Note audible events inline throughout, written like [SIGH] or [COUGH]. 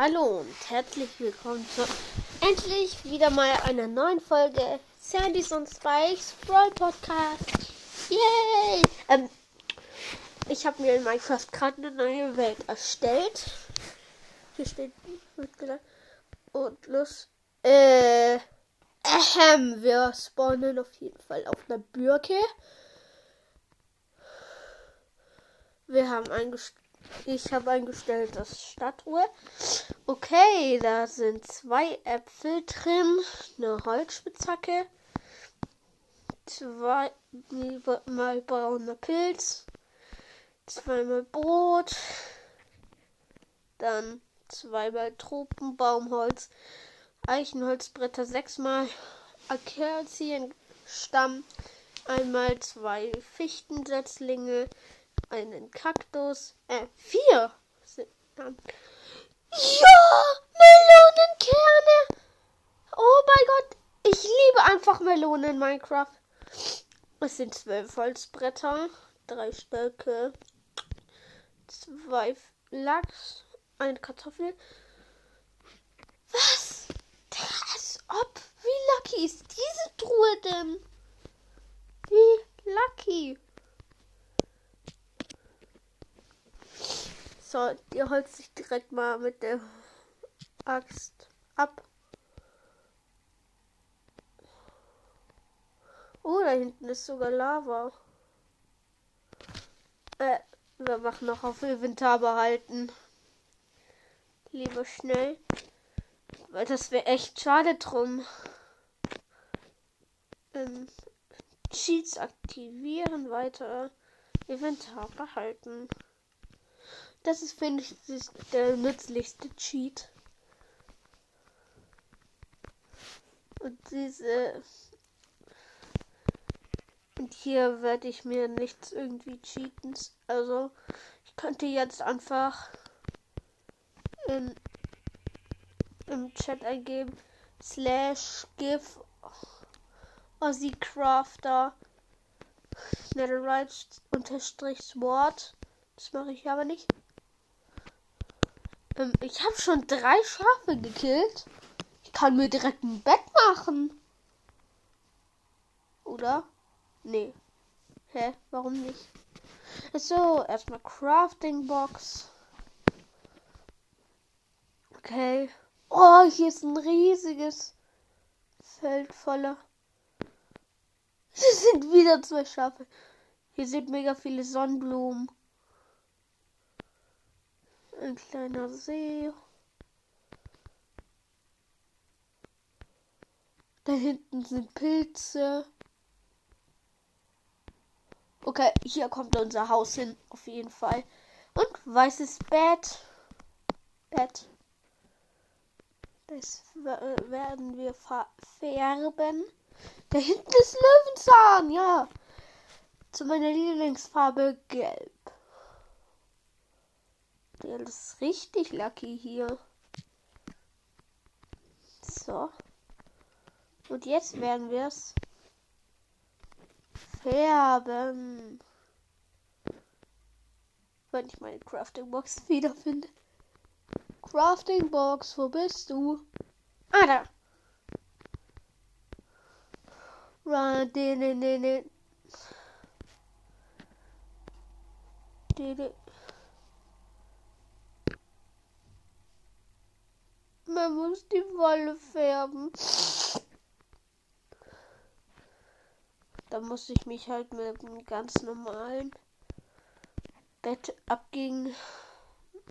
Hallo und herzlich willkommen zu endlich wieder mal einer neuen Folge Sandys und Spikes Brawl Podcast. Yay! Ähm, ich habe mir in Minecraft gerade eine neue Welt erstellt. Hier steht mitgedacht. Und los. Äh, ähm, wir spawnen auf jeden Fall auf einer Birke. Wir haben eingestellt. Ich habe eingestellt das Stadtruhe. Okay, da sind zwei Äpfel drin, eine Holzspitzhacke, zwei mal brauner Pilz, zweimal Brot, dann zweimal Tropenbaumholz, Eichenholzbretter, sechsmal Akazienstamm, einmal zwei Fichtensetzlinge, einen Kaktus, äh, vier. Ja, Melonenkerne. Oh mein Gott, ich liebe einfach Melonen in Minecraft. Es sind zwölf Holzbretter, drei Stöcke, zwei Lachs, eine Kartoffel. Was? Das ob? Wie lucky ist diese Truhe denn? Wie lucky. So, ihr holzt sich direkt mal mit der Axt ab. Oh, da hinten ist sogar Lava. Äh, wir machen noch auf Inventar behalten. Lieber schnell. Weil das wäre echt schade drum. Ähm, Cheats aktivieren, weiter Inventar behalten. Das ist, finde ich, der nützlichste Cheat. Und diese. Und hier werde ich mir nichts irgendwie cheaten. Also, ich könnte jetzt einfach in, im Chat eingeben slash give Aussie Crafter Netherite unterstrich Sword. Das mache ich aber nicht. Ähm, ich habe schon drei Schafe gekillt. Ich kann mir direkt ein Bett machen. Oder? Nee. Hä? Warum nicht? So, erstmal Crafting Box. Okay. Oh, hier ist ein riesiges Feld voller. [LAUGHS] Es sind wieder zwei Schafe. Hier sind mega viele Sonnenblumen. Ein kleiner See. Da hinten sind Pilze. Okay, hier kommt unser Haus hin, auf jeden Fall. Und weißes Bett. Bett. Das werden wir färben. Da hinten ist Löwenzahn, ja. Zu meiner Lieblingsfarbe gelb. Der ist richtig lucky hier. So. Und jetzt werden wir es färben. Wenn ich meine Crafting Box [LAUGHS] wiederfinde. Crafting Box, wo bist du? Ah, da. Run, din, din, din, din. Man muss die Wolle färben. Da muss ich mich halt mit einem ganz normalen Bett abgegen,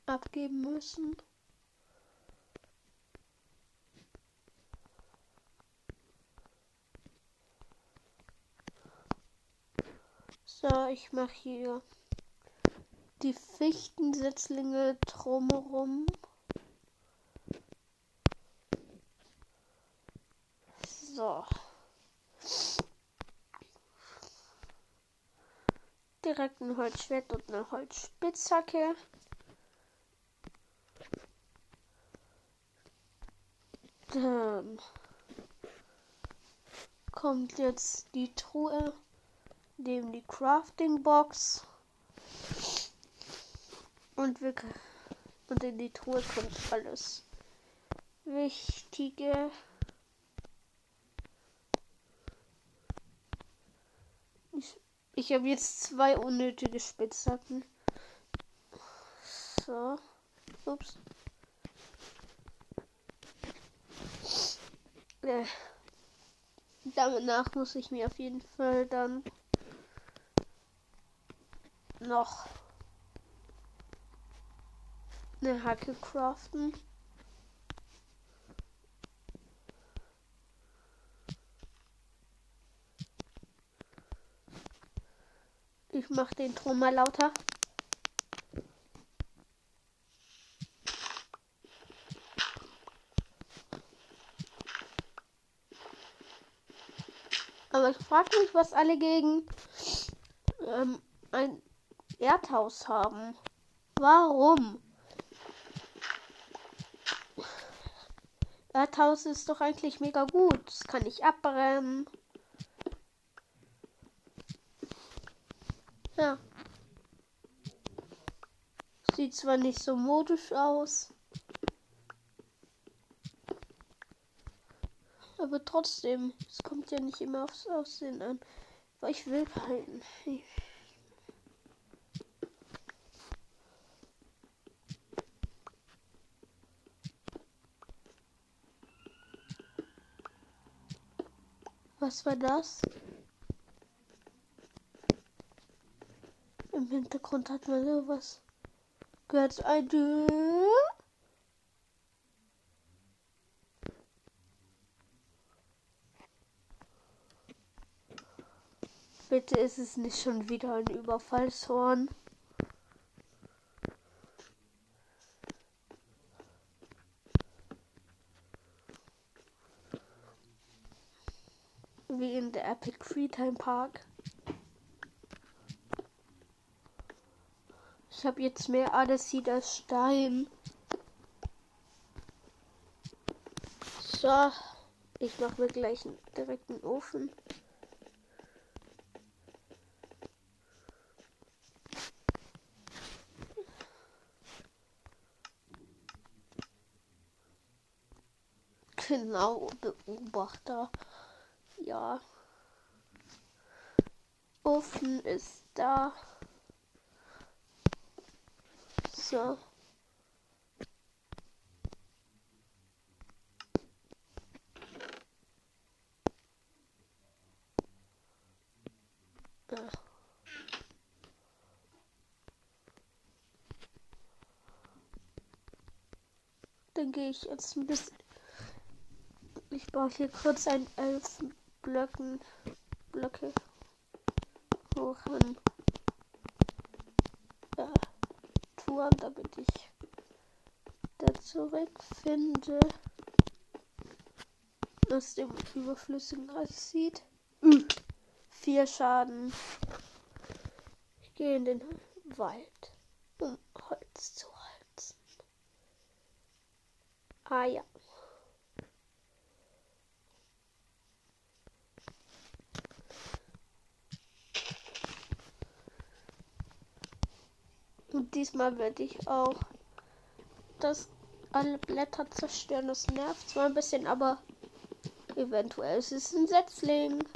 abgeben müssen. So, ich mache hier die Fichtensetzlinge drumherum. So. Direkt ein Holzschwert und eine Holzspitzhacke. Dann kommt jetzt die Truhe, neben die Crafting Box. Und wir Und in die Truhe kommt alles Wichtige. Ich, habe jetzt zwei unnötige Spitzhacken. So. Ups. Äh. Danach muss ich mir auf jeden Fall dann noch eine Hacke craften. Ich mach den Ton mal lauter. Aber ich frage mich, was alle gegen ähm, ein Erdhaus haben. Warum? Erdhaus ist doch eigentlich mega gut. Das kann ich abbrennen. Ja. Sieht zwar nicht so modisch aus. Aber trotzdem, es kommt ja nicht immer aufs Aussehen an. Aber ich will behalten. Was war das? Im Hintergrund hat man sowas gehört. Ein Bitte ist es nicht schon wieder ein Überfallshorn. Wie in der Epic Freetime Park. Ich habe jetzt mehr Adesit als Stein. So, ich mache mir gleich einen direkten Ofen. Genau, Beobachter. Ja. Ofen ist da. So. Dann gehe ich jetzt ein bisschen ich baue hier kurz ein elf Blöcken Blöcke hoch an ja, Turm, damit ich da zurückfinde aus dem überflüssigen sieht. Mhm. Vier Schaden. Ich gehe in den Wald, um Holz zu holzen. Ah ja. Und diesmal werde ich auch das alle Blätter zerstören. Das nervt zwar ein bisschen, aber eventuell ist es ein Setzling.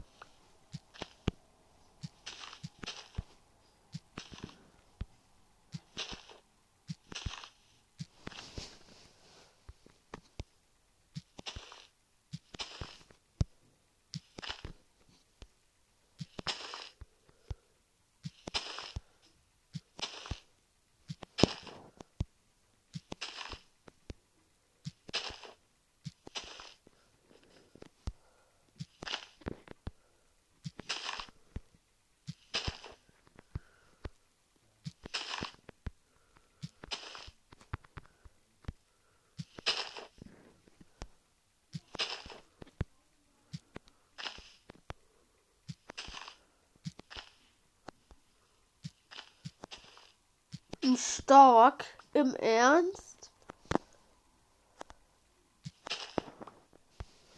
Ein Stock? Im Ernst?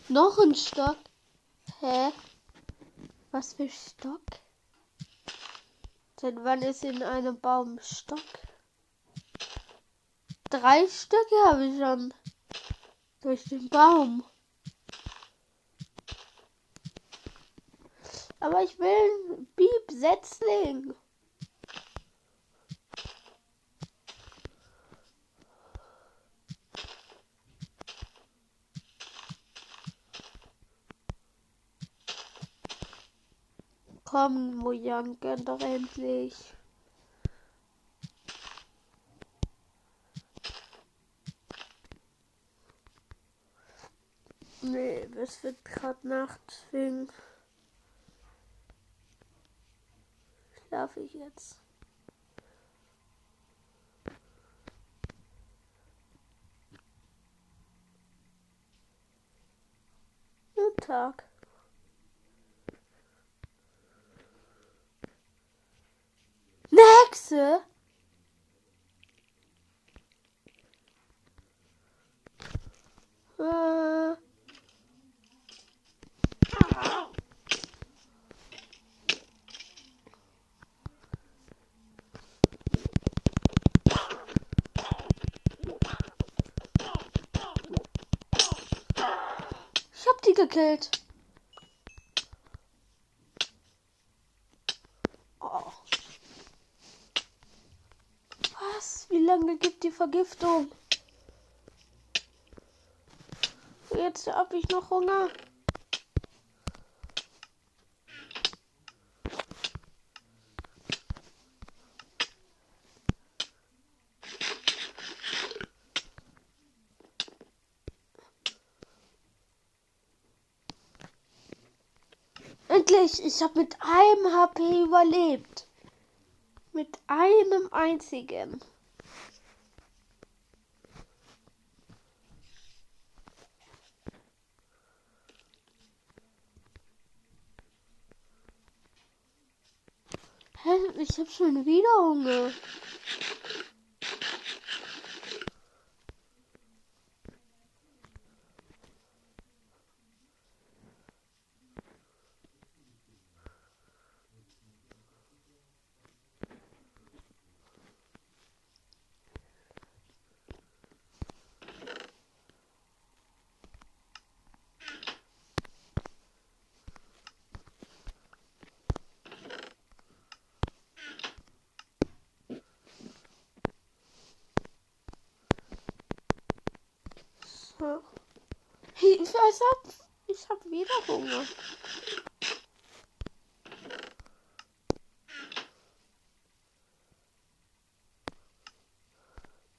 Noch ein Stock? Hä? Was für Stock? Seit wann ist in einem Baum Stock? drei Stücke habe ich schon. Durch den Baum. Aber ich will ein Bieb-Setzling. Komm, Mojang, gönn doch endlich. Nee, es wird gerade Nacht, deswegen schlafe ich jetzt. Guten Tag. Hexe? Äh. Ich hab die gekillt. Vergiftung? Jetzt habe ich noch Hunger. Endlich, ich habe mit einem HP überlebt. Mit einem einzigen. Hä? Ich hab schon wieder Hunger. Ab. Ich habe wieder Hunger.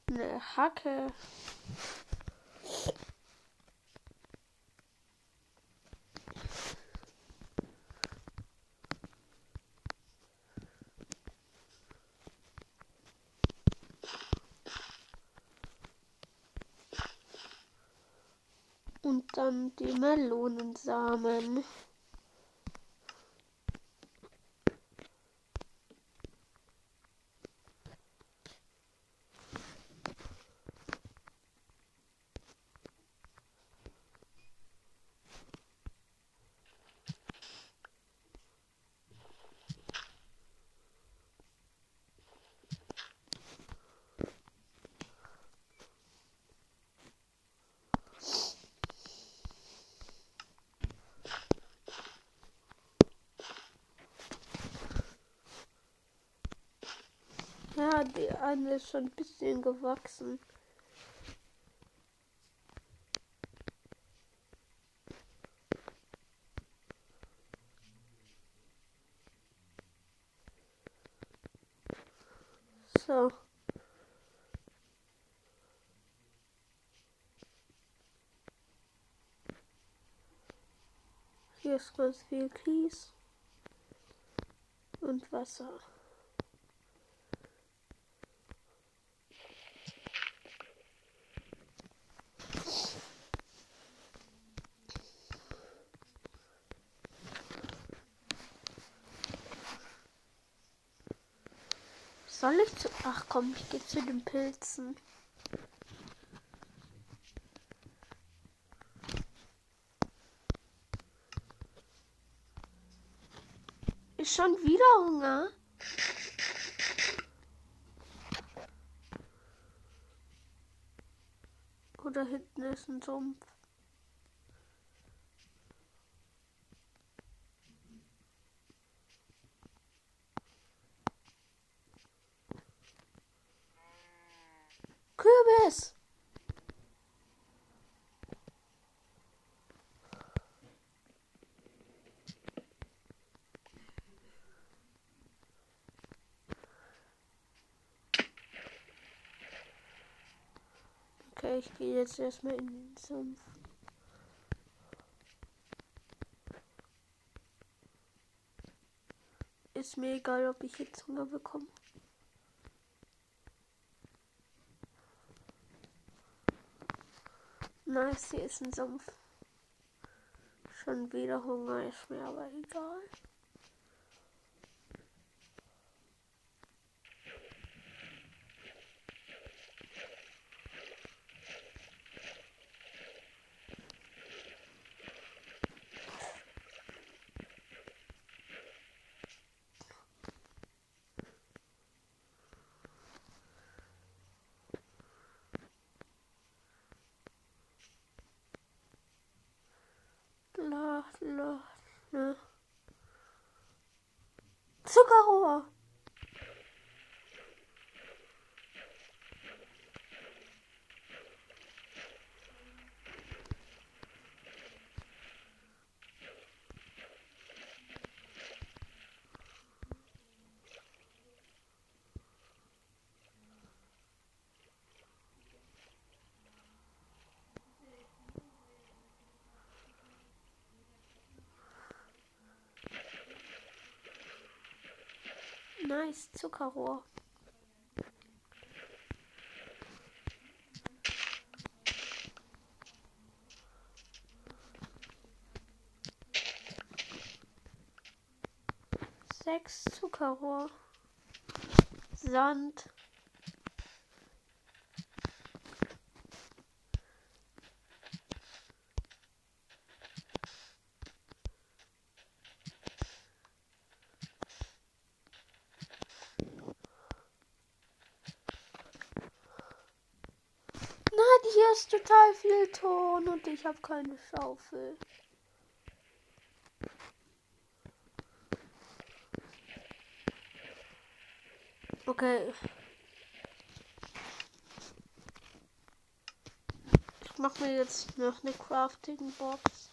Eine Hacke. Und dann die Melonensamen. Ja, eine ist schon ein bisschen gewachsen. So. Hier ist ganz viel Kies und Wasser. Soll ich zu. Ach komm, ich gehe zu den Pilzen. Ist schon wieder Hunger? da hinten ist ein Sumpf. Okay, ich gehe jetzt erstmal in den Sumpf. Ist mir egal, ob ich jetzt Hunger bekomme. Nice, hier ist ein Sumpf. Schon wieder Hunger, ist mir aber egal. Nice, Zuckerrohr. Sechs Zuckerrohr. Sand. Nein, hier ist total viel Ton und ich habe keine Schaufel. Okay. Ich mache mir jetzt noch eine Crafting Box.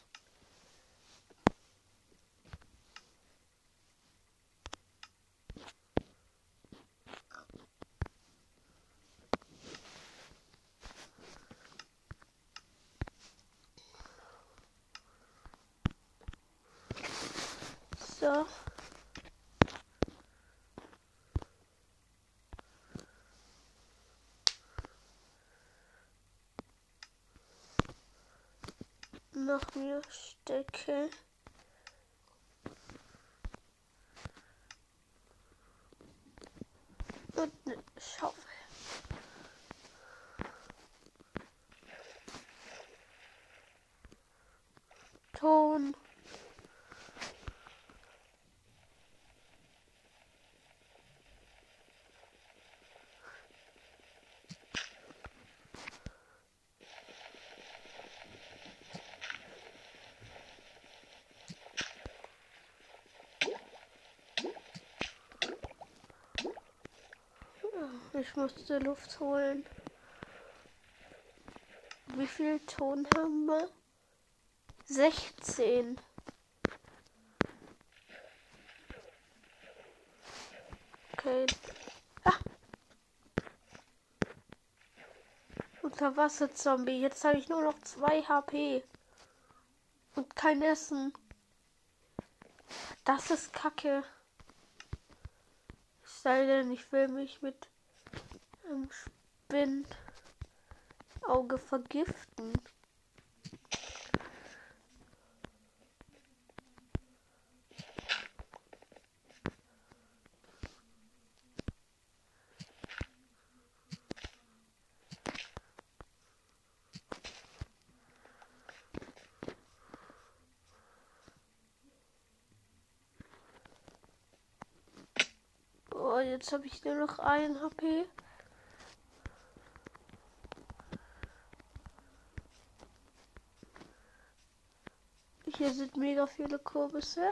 So. Noch mehr Stöcke. Und eine Schaufel. Ton. Ich musste Luft holen. Wie viel Ton haben wir? 16. Okay. Ah. Unterwasser-Zombie. Jetzt habe ich nur noch 2 HP. Und kein Essen. Das ist kacke. Es sei denn, ich will mich mit einem Spinnauge vergiften. Jetzt habe ich nur noch ein HP. Hier sind mega viele Kürbisse.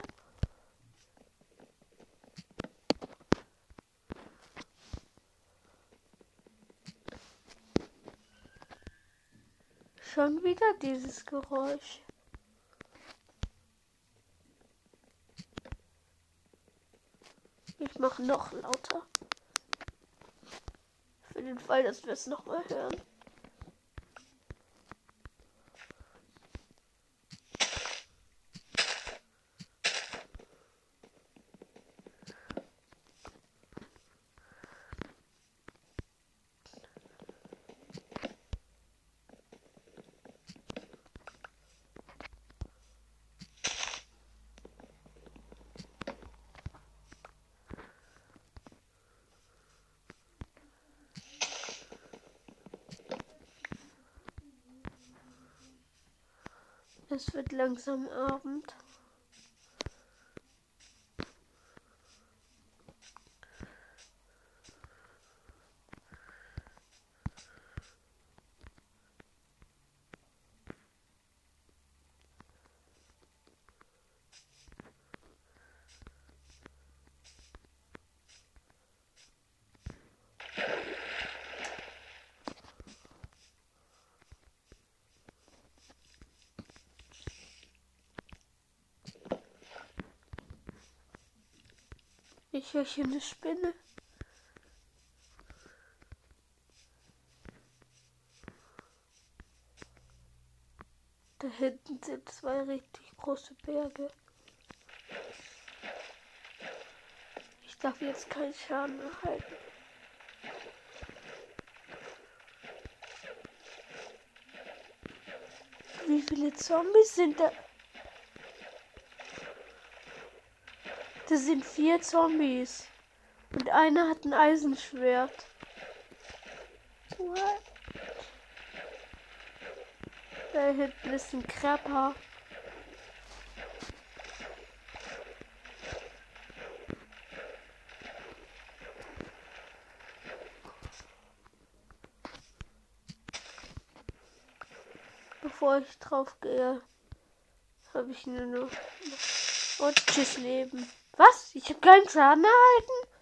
Schon wieder dieses Geräusch. Ich mache noch lauter. Für den Fall, dass wir es nochmal hören. Es wird langsam Abend. Ich höre hier eine Spinne. Da hinten sind zwei richtig große Berge. Ich darf jetzt keinen Schaden erhalten. Wie viele Zombies sind da? Das sind vier Zombies. Und einer hat ein Eisenschwert. What? Da hinten ist ein Krabber. Bevor ich drauf gehe, habe ich nur noch. Und tschüss Leben. Was? Ich habe keinen Schaden erhalten?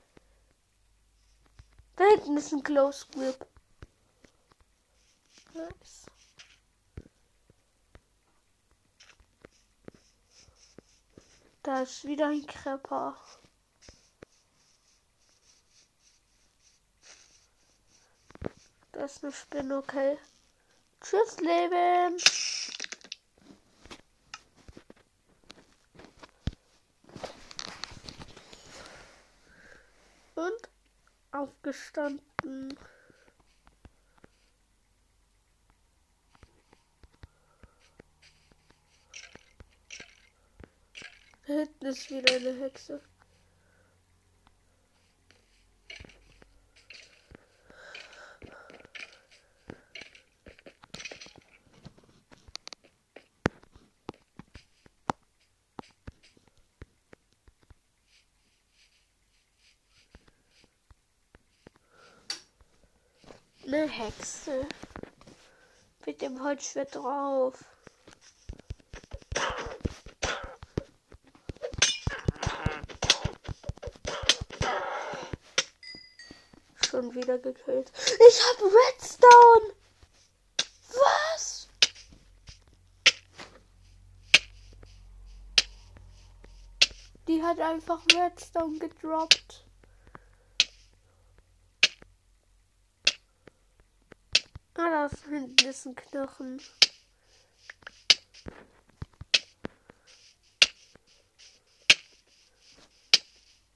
Da hinten ist ein Close Grip. Nice. Da ist wieder ein Krepper. Da ist eine Spinne, okay. Tschüss, Leben. Und aufgestanden. Hinten ist wieder eine Hexe. Eine Hexe. Mit dem Holzschwert drauf. Schon wieder gekillt. Ich hab Redstone! Was? Die hat einfach Redstone gedroppt. Ah, da ein Knochen.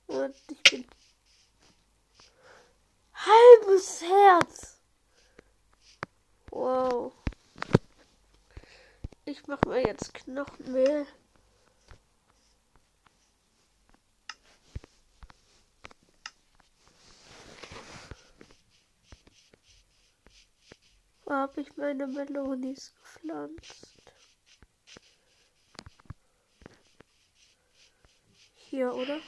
Und ich bin halbes Herz. Wow. Ich mach mal jetzt Knochenmehl. Ich meine Melonis gepflanzt. Hier, oder?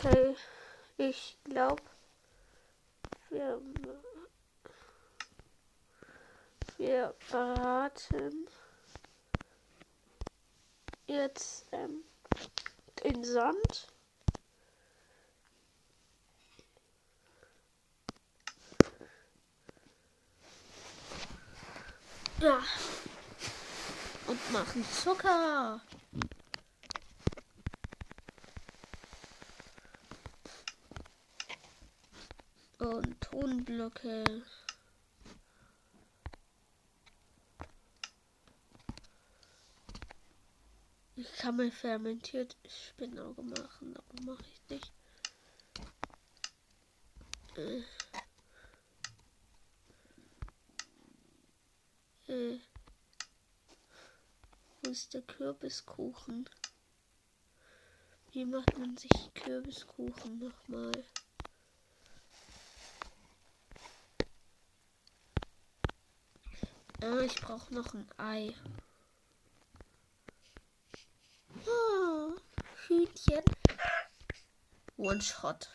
Okay, ich glaube, wir, wir beraten jetzt ähm, den Sand. Ja. Und machen Zucker. Und Tonblöcke. Ich kann mir fermentiert Spinnauge machen, aber mache ich nicht. Äh. Äh. Wo ist der Kürbiskuchen? Wie macht man sich Kürbiskuchen nochmal? Ah, ich brauche noch ein Ei. Oh, Hühnchen. One-Shot.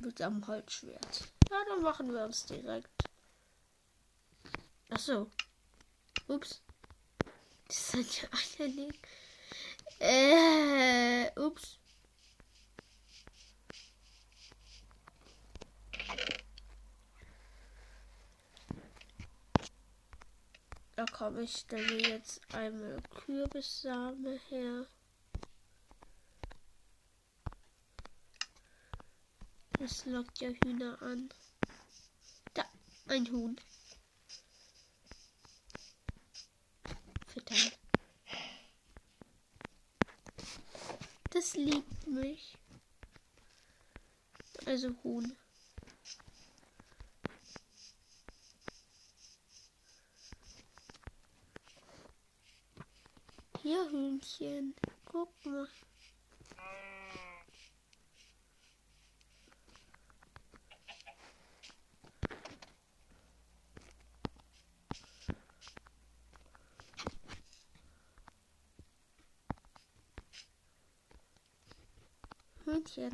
Mit einem Holzschwert. Ja, dann machen wir uns direkt. Ach so. Ups. Das sind ja alle Äh, ups. Da komme ich stelle jetzt einmal Kürbissame her. Das lockt ja Hühner an. Da, ein Huhn. Füttern. Das liebt mich. Also Huhn. Hier, Hühnchen. Guck mal. Hühnchen.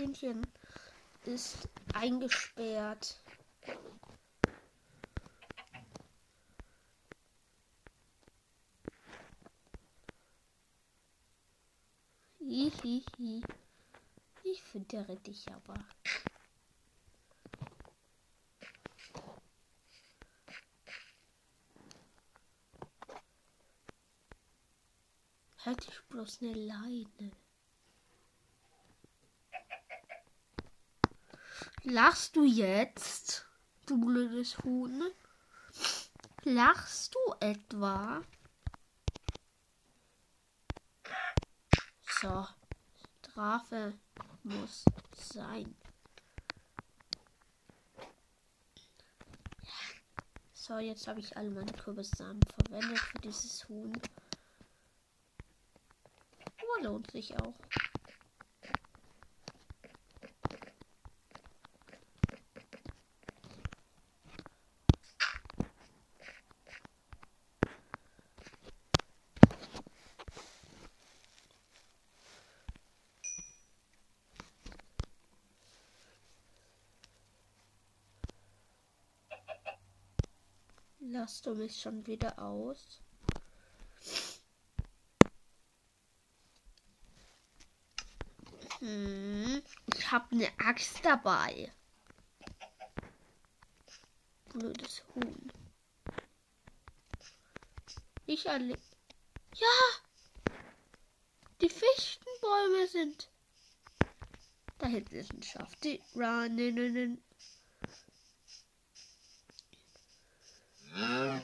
Hühnchen ist eingesperrt. Hihihi. Ich füttere dich aber. Halt dich bloß eine Leine. Lachst du jetzt, du blödes Huhn? Lachst du etwa? So, Strafe muss sein. So, jetzt habe ich alle meine Kürbissamen verwendet für dieses Huhn. Aber lohnt sich auch. Lass du mich schon wieder aus? Hm, ich habe eine Axt dabei. Blödes Huhn. Ich alle. Ja! Die Fichtenbäume sind. Da hinten ist ein Schaf. Die Raninnen. Da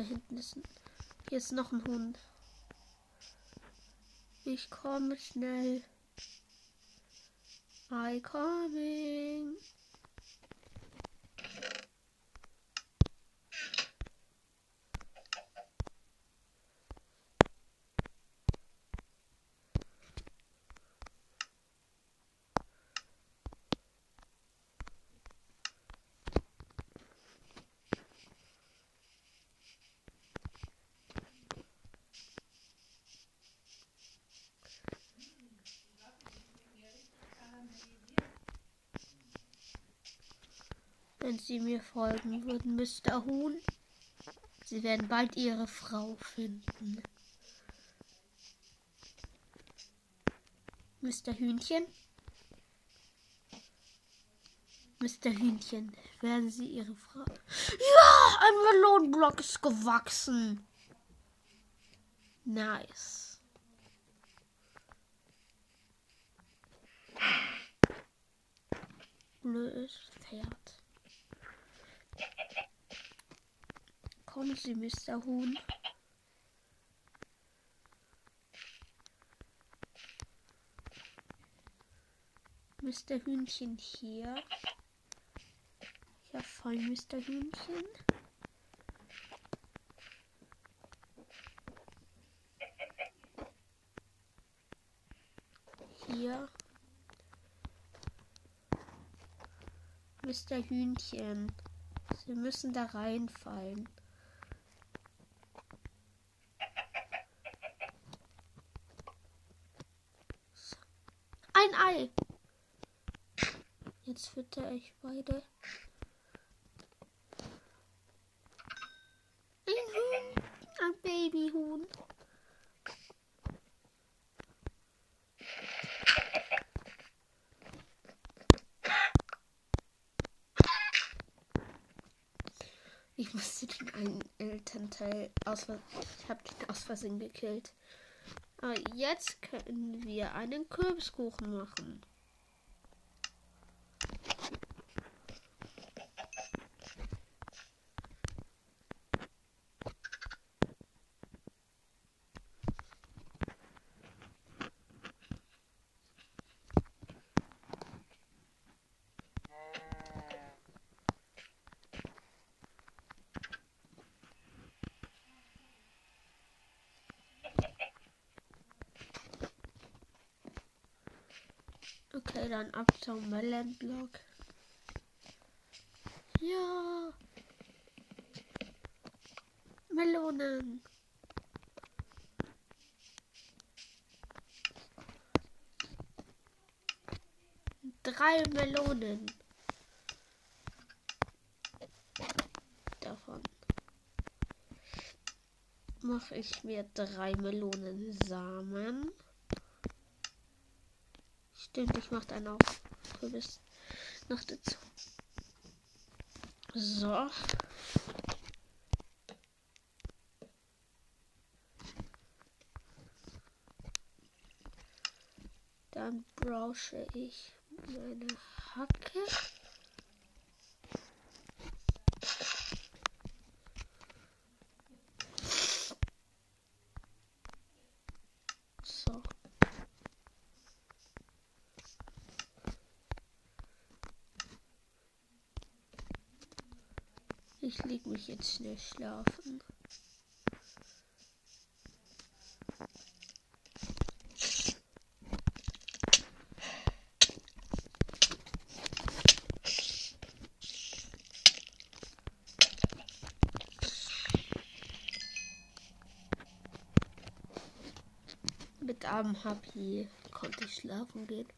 hinten ist ein. Hier ist noch ein Hund. Ich komme schnell. I coming. Wenn Sie mir folgen würden, Mr. Huhn, Sie werden bald Ihre Frau finden. Mr. Hühnchen? Mr. Hühnchen, werden Sie Ihre Frau. Ja, ein Melonenblock ist gewachsen. Nice. Blödes Pferd. Kommen Sie, Mr. Huhn. Mr. Hühnchen hier. Ja, voll Mr. Hühnchen. Hier. Mr. Hühnchen. Sie müssen da reinfallen. Ein Ei. Jetzt fütter ich beide. Ein Huhn. Ein Babyhuhn. Ich musste den einen Elternteil aus. Ich habe den aus Versehen gekillt. Aber jetzt können wir einen Kürbiskuchen machen. Okay, dann ab zum Melonblock. Ja. Melonen. Drei Melonen. Davon mache ich mir drei Melonensamen. Stimmt, ich mache dann auch Kürbis noch dazu. So. Dann brauche ich meine Hacke. So. Ich leg mich jetzt schnell schlafen. Mit einem Happy konnte ich schlafen gehen.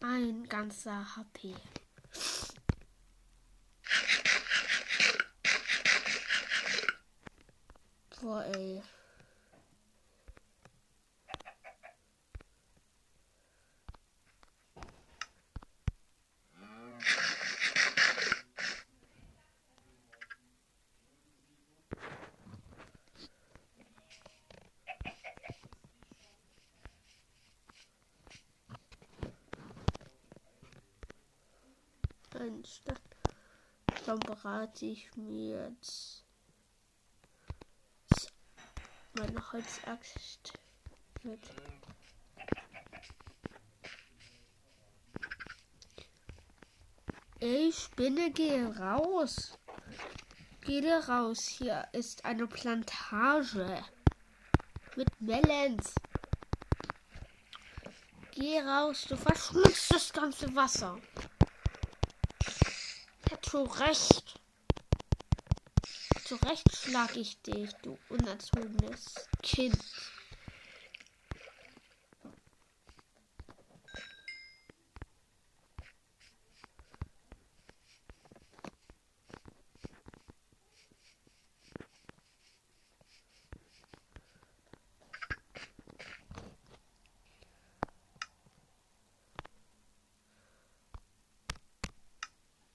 Ein ganzer HP. verrate ich mir jetzt meine Holzaxt mit. Ey, Spinne, geh raus. Geh raus. Hier ist eine Plantage mit Melons. Geh raus, du verschmutzst das ganze Wasser. Hättest du recht. Zu Recht schlag ich dich, du unerzogenes Kind.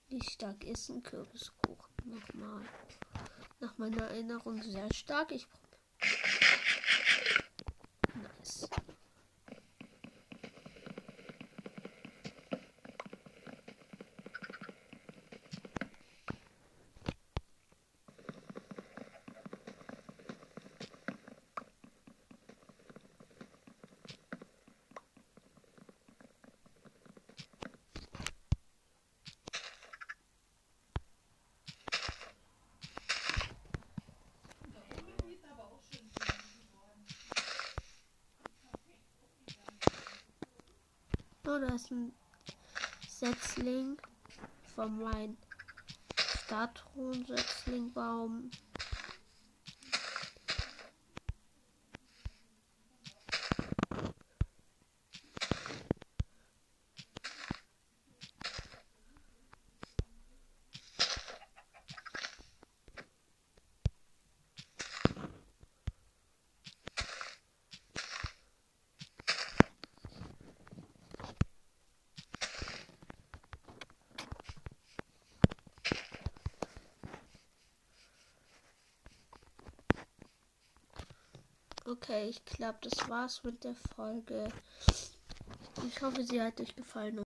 Wie stark ist ein Kürbiskuchen? Nochmal. Nach meiner Erinnerung sehr stark. Ich Nice. Da ist ein Setzling von meinem Statuen-Setzlingbaum. Okay, ich glaube, das war's mit der Folge. Ich hoffe, sie hat euch gefallen.